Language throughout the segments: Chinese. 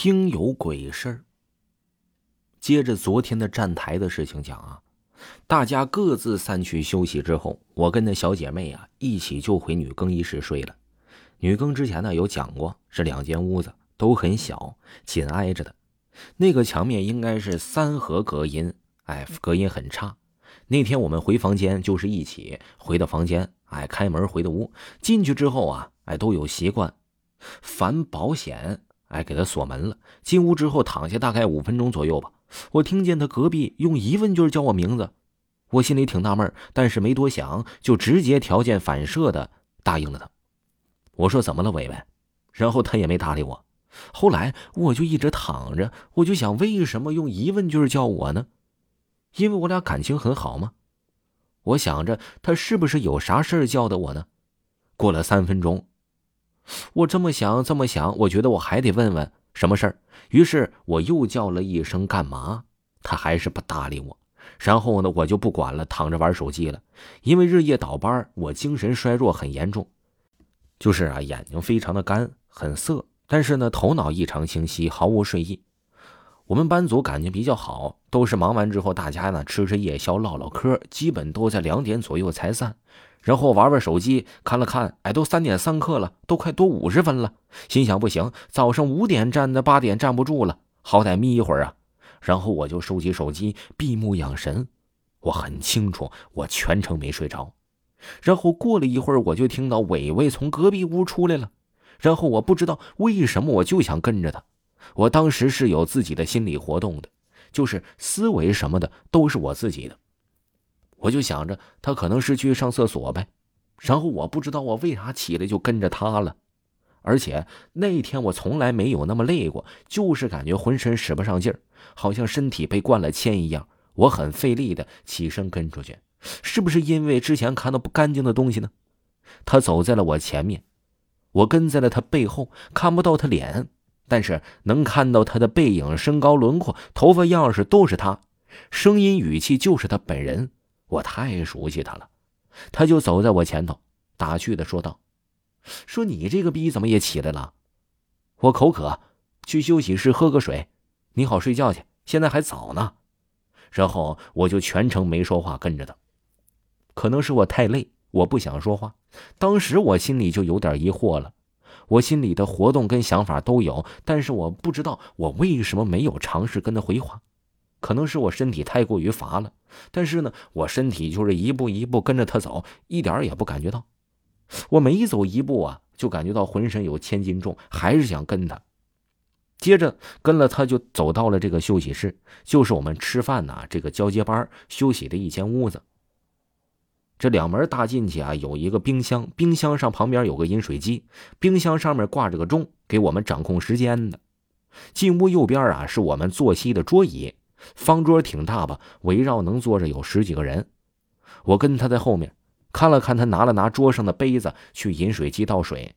听有鬼事儿。接着昨天的站台的事情讲啊，大家各自散去休息之后，我跟那小姐妹啊一起就回女更衣室睡了。女更之前呢有讲过，是两间屋子，都很小，紧挨着的。那个墙面应该是三合隔音，哎，隔音很差。那天我们回房间就是一起回到房间，哎，开门回的屋。进去之后啊，哎，都有习惯，反保险。哎，给他锁门了。进屋之后躺下大概五分钟左右吧，我听见他隔壁用疑问句叫我名字，我心里挺纳闷，但是没多想，就直接条件反射的答应了他。我说怎么了，伟伟？然后他也没搭理我。后来我就一直躺着，我就想为什么用疑问句叫我呢？因为我俩感情很好吗？我想着他是不是有啥事儿叫的我呢？过了三分钟。我这么想，这么想，我觉得我还得问问什么事儿。于是我又叫了一声“干嘛”，他还是不搭理我。然后呢，我就不管了，躺着玩手机了。因为日夜倒班，我精神衰弱很严重，就是啊，眼睛非常的干，很涩。但是呢，头脑异常清晰，毫无睡意。我们班组感情比较好，都是忙完之后，大家呢吃吃夜宵，唠唠嗑，基本都在两点左右才散。然后玩玩手机，看了看，哎，都三点三刻了，都快多五十分了。心想不行，早上五点站的，八点站不住了，好歹眯一会儿啊。然后我就收起手机，闭目养神。我很清楚，我全程没睡着。然后过了一会儿，我就听到伟伟从隔壁屋出来了。然后我不知道为什么，我就想跟着他。我当时是有自己的心理活动的，就是思维什么的都是我自己的。我就想着他可能是去上厕所呗，然后我不知道我为啥起来就跟着他了，而且那天我从来没有那么累过，就是感觉浑身使不上劲儿，好像身体被灌了铅一样。我很费力的起身跟出去，是不是因为之前看到不干净的东西呢？他走在了我前面，我跟在了他背后，看不到他脸，但是能看到他的背影、身高、轮廓、头发样式都是他，声音语气就是他本人。我太熟悉他了，他就走在我前头，打趣的说道：“说你这个逼怎么也起来了？我口渴，去休息室喝个水，你好睡觉去。现在还早呢。”然后我就全程没说话，跟着他。可能是我太累，我不想说话。当时我心里就有点疑惑了，我心里的活动跟想法都有，但是我不知道我为什么没有尝试跟他回话。可能是我身体太过于乏了，但是呢，我身体就是一步一步跟着他走，一点也不感觉到。我每走一步啊，就感觉到浑身有千斤重，还是想跟他。接着跟了他，就走到了这个休息室，就是我们吃饭呐这个交接班休息的一间屋子。这两门大进去啊，有一个冰箱，冰箱上旁边有个饮水机，冰箱上面挂着个钟，给我们掌控时间的。进屋右边啊，是我们坐席的桌椅。方桌挺大吧，围绕能坐着有十几个人。我跟他在后面看了看，他拿了拿桌上的杯子去饮水机倒水。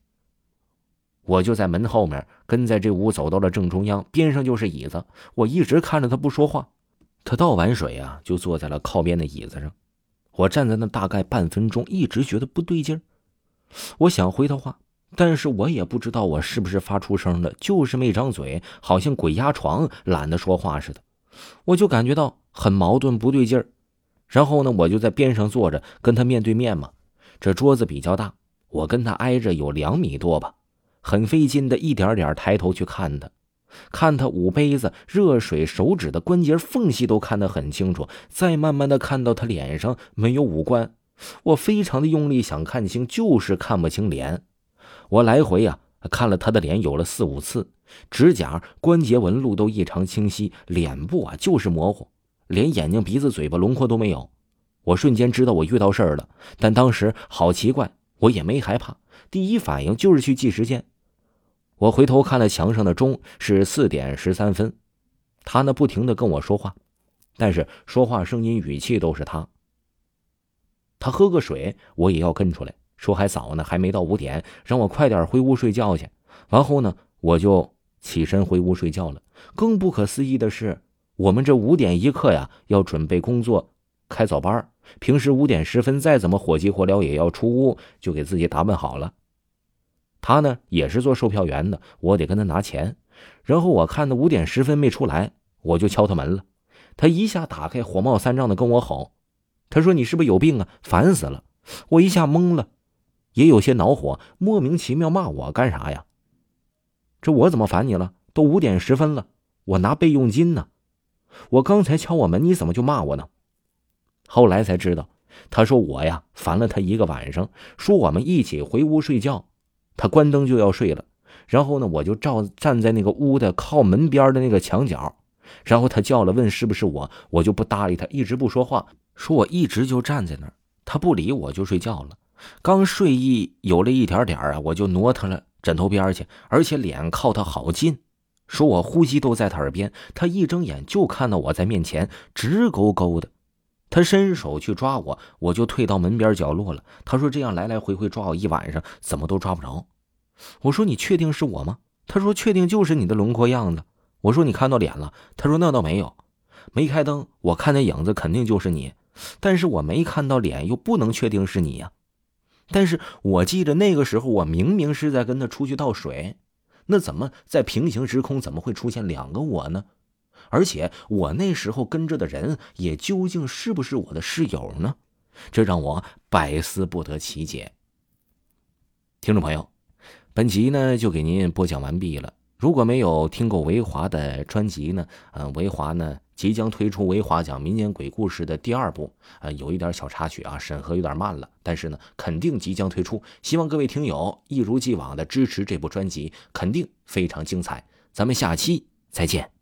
我就在门后面跟在这屋走到了正中央，边上就是椅子。我一直看着他不说话。他倒完水啊，就坐在了靠边的椅子上。我站在那大概半分钟，一直觉得不对劲儿。我想回他话，但是我也不知道我是不是发出声了，就是没张嘴，好像鬼压床，懒得说话似的。我就感觉到很矛盾，不对劲儿。然后呢，我就在边上坐着，跟他面对面嘛。这桌子比较大，我跟他挨着有两米多吧，很费劲的一点点抬头去看他，看他捂杯子、热水、手指的关节缝隙都看得很清楚。再慢慢的看到他脸上没有五官，我非常的用力想看清，就是看不清脸。我来回呀看了他的脸有了四五次。指甲、关节纹路都异常清晰，脸部啊就是模糊，连眼睛、鼻子、嘴巴轮廓都没有。我瞬间知道我遇到事儿了，但当时好奇怪，我也没害怕，第一反应就是去记时间。我回头看了墙上的钟，是四点十三分，他呢不停的跟我说话，但是说话声音语气都是他。他喝个水，我也要跟出来，说还早呢，还没到五点，让我快点回屋睡觉去。完后呢，我就起身回屋睡觉了。更不可思议的是，我们这五点一刻呀，要准备工作，开早班。平时五点十分再怎么火急火燎也要出屋，就给自己打扮好了。他呢也是做售票员的，我得跟他拿钱。然后我看他五点十分没出来，我就敲他门了。他一下打开，火冒三丈的跟我吼。他说：“你是不是有病啊？烦死了！”我一下懵了，也有些恼火，莫名其妙骂我干啥呀？这我怎么烦你了？都五点十分了，我拿备用金呢。我刚才敲我门，你怎么就骂我呢？后来才知道，他说我呀烦了他一个晚上，说我们一起回屋睡觉。他关灯就要睡了，然后呢，我就照站在那个屋的靠门边的那个墙角，然后他叫了问是不是我，我就不搭理他，一直不说话。说我一直就站在那儿，他不理我就睡觉了。刚睡意有了一点点啊，我就挪他了枕头边去，而且脸靠他好近，说我呼吸都在他耳边。他一睁眼就看到我在面前，直勾勾的。他伸手去抓我，我就退到门边角落了。他说这样来来回回抓我一晚上，怎么都抓不着。我说你确定是我吗？他说确定就是你的轮廓样子。我说你看到脸了？他说那倒没有，没开灯，我看那影子肯定就是你。但是我没看到脸，又不能确定是你呀。但是我记得那个时候，我明明是在跟他出去倒水，那怎么在平行时空怎么会出现两个我呢？而且我那时候跟着的人也究竟是不是我的室友呢？这让我百思不得其解。听众朋友，本集呢就给您播讲完毕了。如果没有听过维华的专辑呢，呃，维华呢。即将推出《维华讲民间鬼故事》的第二部，呃，有一点小插曲啊，审核有点慢了，但是呢，肯定即将推出。希望各位听友一如既往的支持这部专辑，肯定非常精彩。咱们下期再见。